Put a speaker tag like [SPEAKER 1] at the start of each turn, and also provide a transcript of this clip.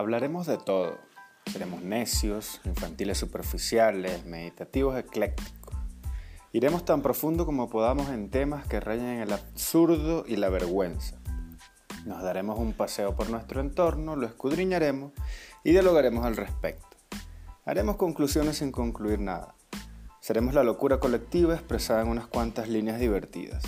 [SPEAKER 1] Hablaremos de todo. Seremos necios, infantiles superficiales, meditativos eclécticos. Iremos tan profundo como podamos en temas que rayen el absurdo y la vergüenza. Nos daremos un paseo por nuestro entorno, lo escudriñaremos y dialogaremos al respecto. Haremos conclusiones sin concluir nada. Seremos la locura colectiva expresada en unas cuantas líneas divertidas.